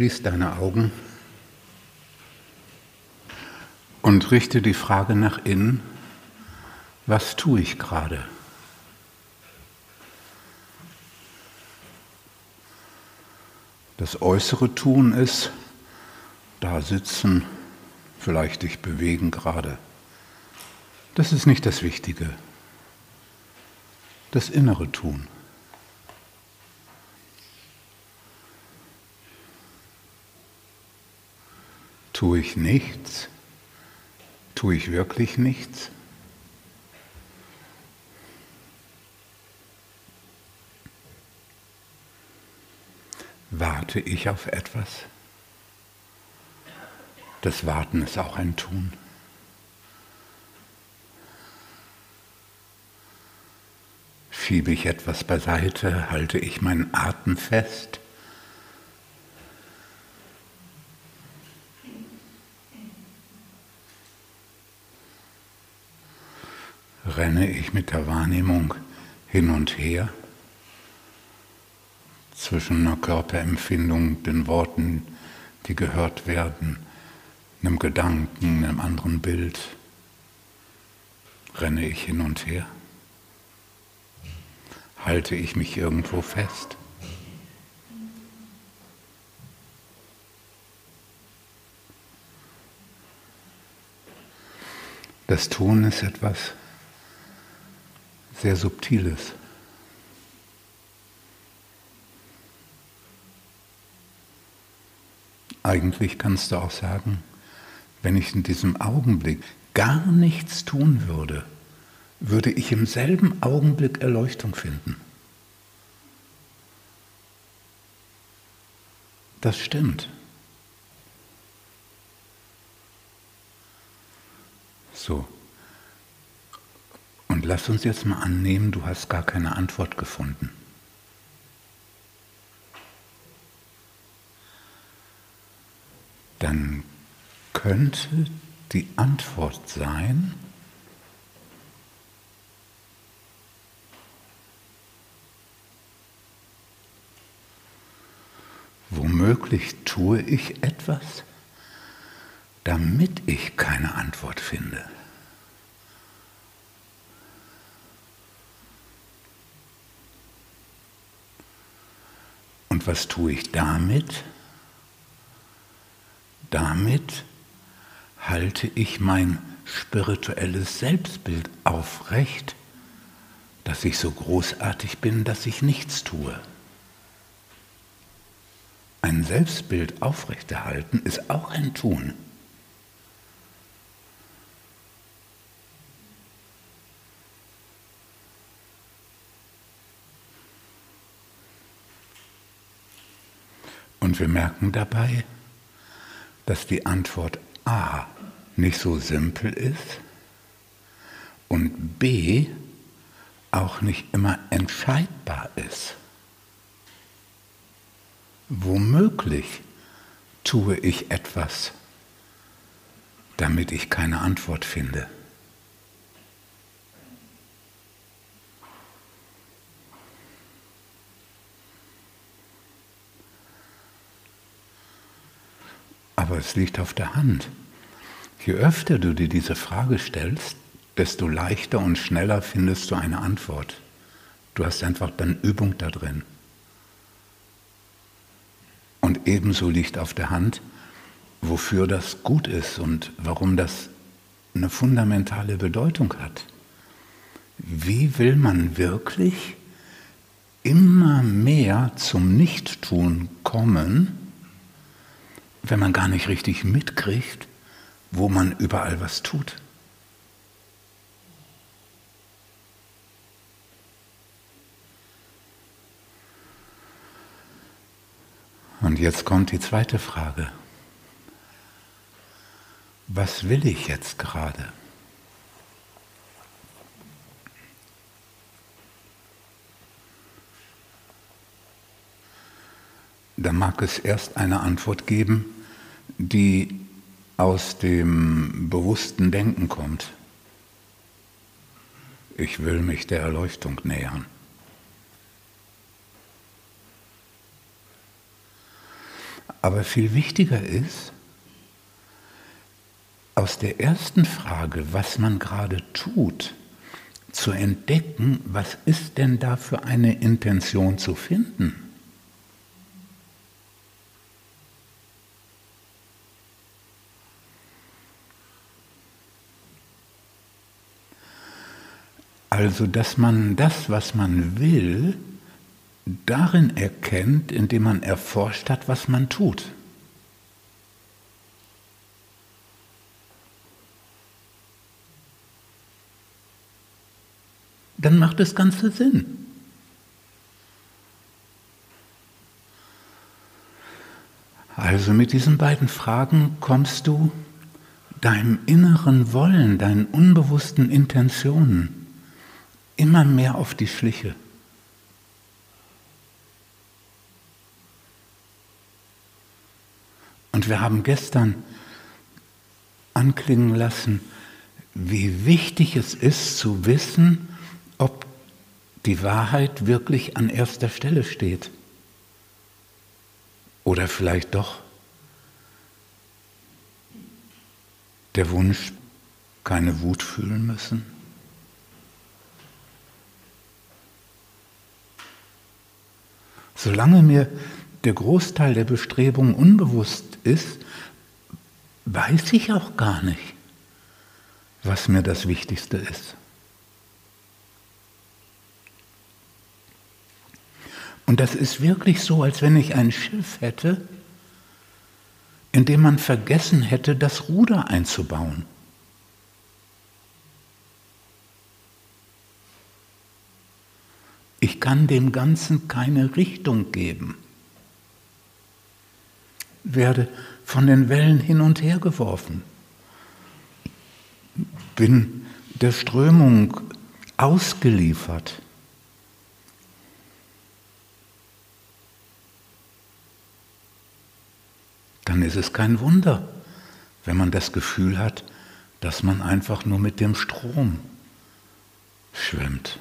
Schließ deine Augen und richte die Frage nach innen, was tue ich gerade? Das äußere Tun ist, da sitzen, vielleicht dich bewegen gerade. Das ist nicht das Wichtige. Das innere Tun. Tue ich nichts? Tue ich wirklich nichts? Warte ich auf etwas? Das Warten ist auch ein Tun. Schiebe ich etwas beiseite, halte ich meinen Atem fest? Renne ich mit der Wahrnehmung hin und her? zwischen einer Körperempfindung, den Worten, die gehört werden, einem Gedanken, einem anderen Bild, renne ich hin und her? Halte ich mich irgendwo fest? Das Tun ist etwas sehr Subtiles. Eigentlich kannst du auch sagen, wenn ich in diesem Augenblick gar nichts tun würde, würde ich im selben Augenblick Erleuchtung finden. Das stimmt. So. Lass uns jetzt mal annehmen, du hast gar keine Antwort gefunden. dann könnte die Antwort sein, womöglich tue ich etwas, damit ich keine Antwort finde. Und was tue ich damit? damit halte ich mein spirituelles Selbstbild aufrecht, dass ich so großartig bin, dass ich nichts tue. Ein Selbstbild aufrechterhalten ist auch ein Tun. Wir merken dabei, dass die Antwort A nicht so simpel ist und B auch nicht immer entscheidbar ist. Womöglich tue ich etwas, damit ich keine Antwort finde. Aber es liegt auf der Hand. Je öfter du dir diese Frage stellst, desto leichter und schneller findest du eine Antwort. Du hast einfach dann Übung da drin. Und ebenso liegt auf der Hand, wofür das gut ist und warum das eine fundamentale Bedeutung hat. Wie will man wirklich immer mehr zum Nichttun kommen, wenn man gar nicht richtig mitkriegt, wo man überall was tut. Und jetzt kommt die zweite Frage. Was will ich jetzt gerade? Da mag es erst eine Antwort geben, die aus dem bewussten Denken kommt. Ich will mich der Erleuchtung nähern. Aber viel wichtiger ist, aus der ersten Frage, was man gerade tut, zu entdecken, was ist denn da für eine Intention zu finden. Also, dass man das, was man will, darin erkennt, indem man erforscht hat, was man tut. Dann macht das Ganze Sinn. Also mit diesen beiden Fragen kommst du deinem inneren Wollen, deinen unbewussten Intentionen immer mehr auf die Schliche. Und wir haben gestern anklingen lassen, wie wichtig es ist zu wissen, ob die Wahrheit wirklich an erster Stelle steht. Oder vielleicht doch der Wunsch, keine Wut fühlen müssen. Solange mir der Großteil der Bestrebungen unbewusst ist, weiß ich auch gar nicht, was mir das Wichtigste ist. Und das ist wirklich so, als wenn ich ein Schiff hätte, in dem man vergessen hätte, das Ruder einzubauen. Ich kann dem Ganzen keine Richtung geben. Werde von den Wellen hin und her geworfen. Bin der Strömung ausgeliefert. Dann ist es kein Wunder, wenn man das Gefühl hat, dass man einfach nur mit dem Strom schwimmt.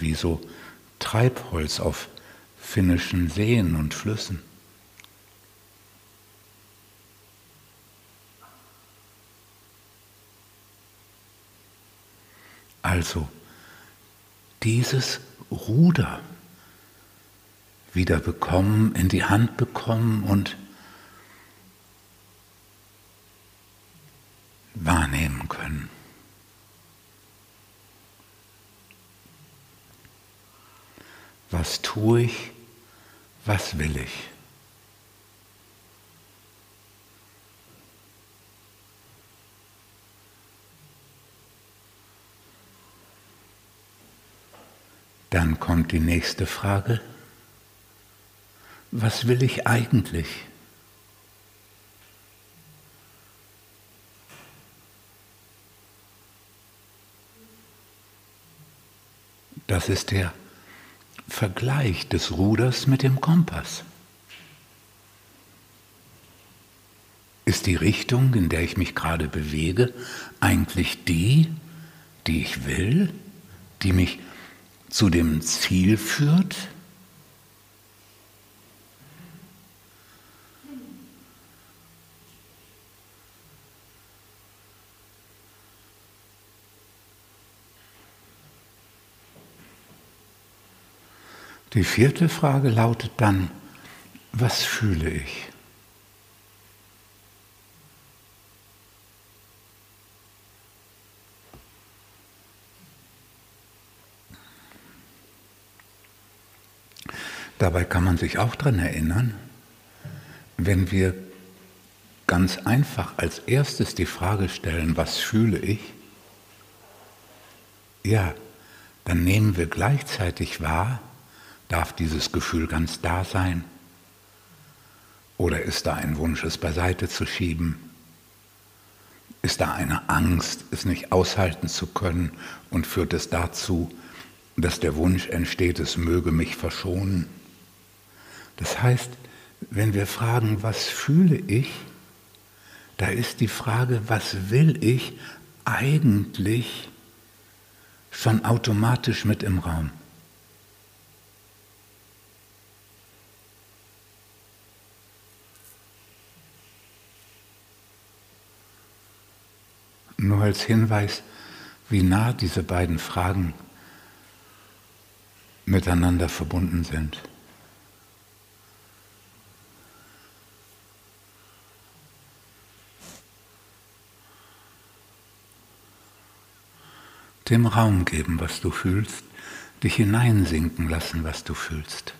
Wie so Treibholz auf finnischen Seen und Flüssen. Also dieses Ruder wieder bekommen, in die Hand bekommen und wahrnehmen können. Was tue ich? Was will ich? Dann kommt die nächste Frage. Was will ich eigentlich? Das ist der Vergleich des Ruders mit dem Kompass. Ist die Richtung, in der ich mich gerade bewege, eigentlich die, die ich will, die mich zu dem Ziel führt? Die vierte Frage lautet dann, was fühle ich? Dabei kann man sich auch daran erinnern, wenn wir ganz einfach als erstes die Frage stellen, was fühle ich? Ja, dann nehmen wir gleichzeitig wahr, Darf dieses Gefühl ganz da sein? Oder ist da ein Wunsch, es beiseite zu schieben? Ist da eine Angst, es nicht aushalten zu können und führt es dazu, dass der Wunsch entsteht, es möge mich verschonen? Das heißt, wenn wir fragen, was fühle ich, da ist die Frage, was will ich eigentlich schon automatisch mit im Raum. Als Hinweis, wie nah diese beiden Fragen miteinander verbunden sind. Dem Raum geben, was du fühlst, dich hineinsinken lassen, was du fühlst.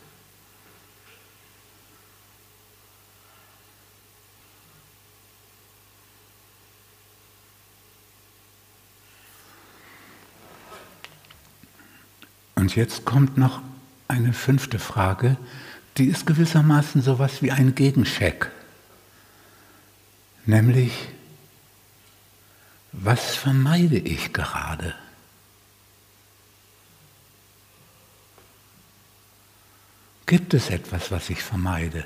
Und jetzt kommt noch eine fünfte Frage, die ist gewissermaßen so etwas wie ein Gegencheck. Nämlich, was vermeide ich gerade? Gibt es etwas, was ich vermeide?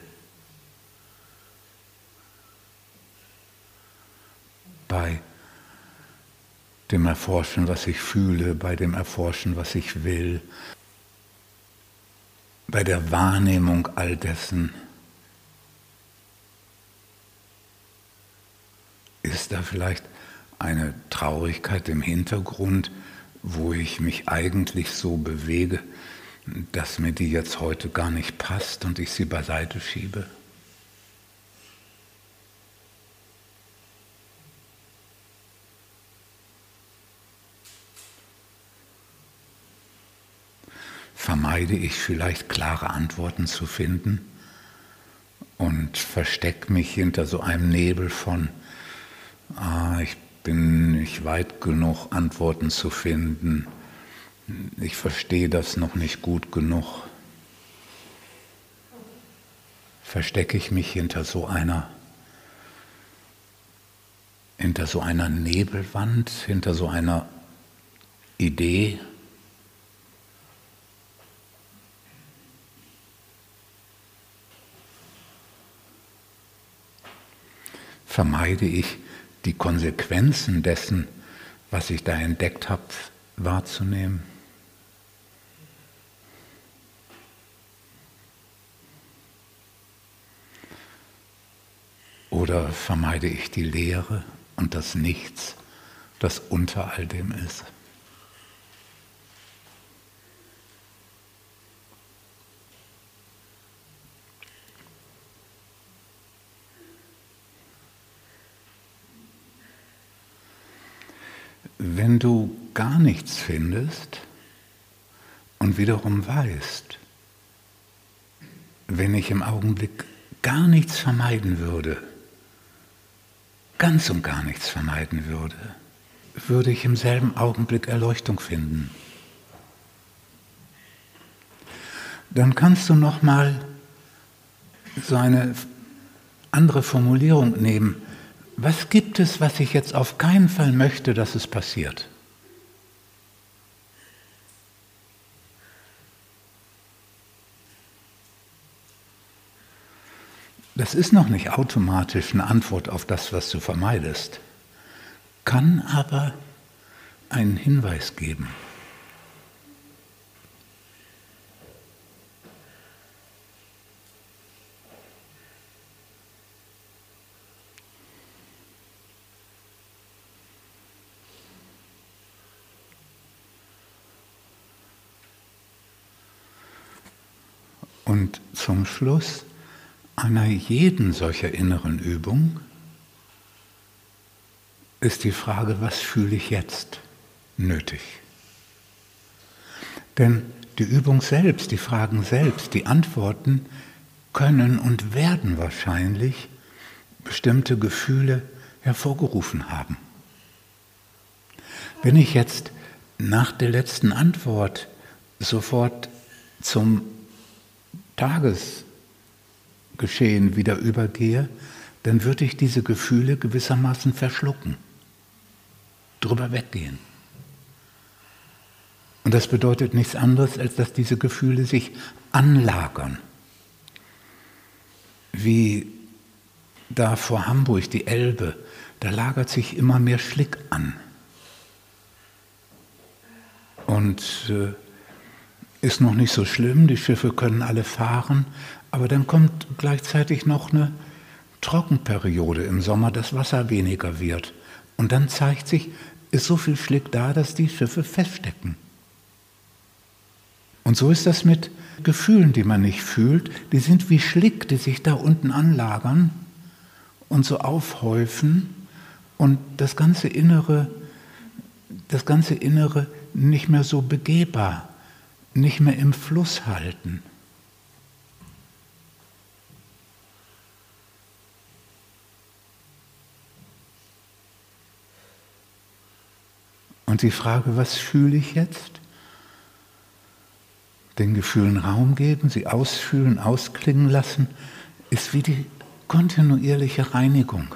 Bei dem Erforschen, was ich fühle, bei dem Erforschen, was ich will, bei der Wahrnehmung all dessen. Ist da vielleicht eine Traurigkeit im Hintergrund, wo ich mich eigentlich so bewege, dass mir die jetzt heute gar nicht passt und ich sie beiseite schiebe? Vermeide ich vielleicht klare Antworten zu finden und verstecke mich hinter so einem Nebel von, ah, ich bin nicht weit genug, Antworten zu finden, ich verstehe das noch nicht gut genug. Verstecke ich mich hinter so einer hinter so einer Nebelwand, hinter so einer Idee, vermeide ich die Konsequenzen dessen, was ich da entdeckt habe, wahrzunehmen. Oder vermeide ich die Leere und das Nichts, das unter all dem ist. Wenn du gar nichts findest und wiederum weißt, wenn ich im Augenblick gar nichts vermeiden würde, ganz und gar nichts vermeiden würde, würde ich im selben Augenblick Erleuchtung finden. Dann kannst du noch mal so eine andere Formulierung nehmen was gibt es, was ich jetzt auf keinen Fall möchte, dass es passiert? Das ist noch nicht automatisch eine Antwort auf das, was du vermeidest, kann aber einen Hinweis geben. Und zum Schluss einer jeden solcher inneren Übung ist die Frage, was fühle ich jetzt nötig? Denn die Übung selbst, die Fragen selbst, die Antworten können und werden wahrscheinlich bestimmte Gefühle hervorgerufen haben. Wenn ich jetzt nach der letzten Antwort sofort zum Tagesgeschehen wieder übergehe, dann würde ich diese Gefühle gewissermaßen verschlucken, drüber weggehen. Und das bedeutet nichts anderes, als dass diese Gefühle sich anlagern. Wie da vor Hamburg die Elbe, da lagert sich immer mehr Schlick an. Und äh, ist noch nicht so schlimm, die Schiffe können alle fahren, aber dann kommt gleichzeitig noch eine Trockenperiode im Sommer, das Wasser weniger wird. Und dann zeigt sich, ist so viel Schlick da, dass die Schiffe feststecken. Und so ist das mit Gefühlen, die man nicht fühlt. Die sind wie Schlick, die sich da unten anlagern und so aufhäufen und das ganze Innere, das ganze Innere nicht mehr so begehbar, nicht mehr im Fluss halten. Und die Frage, was fühle ich jetzt? Den Gefühlen Raum geben, sie ausfühlen, ausklingen lassen, ist wie die kontinuierliche Reinigung.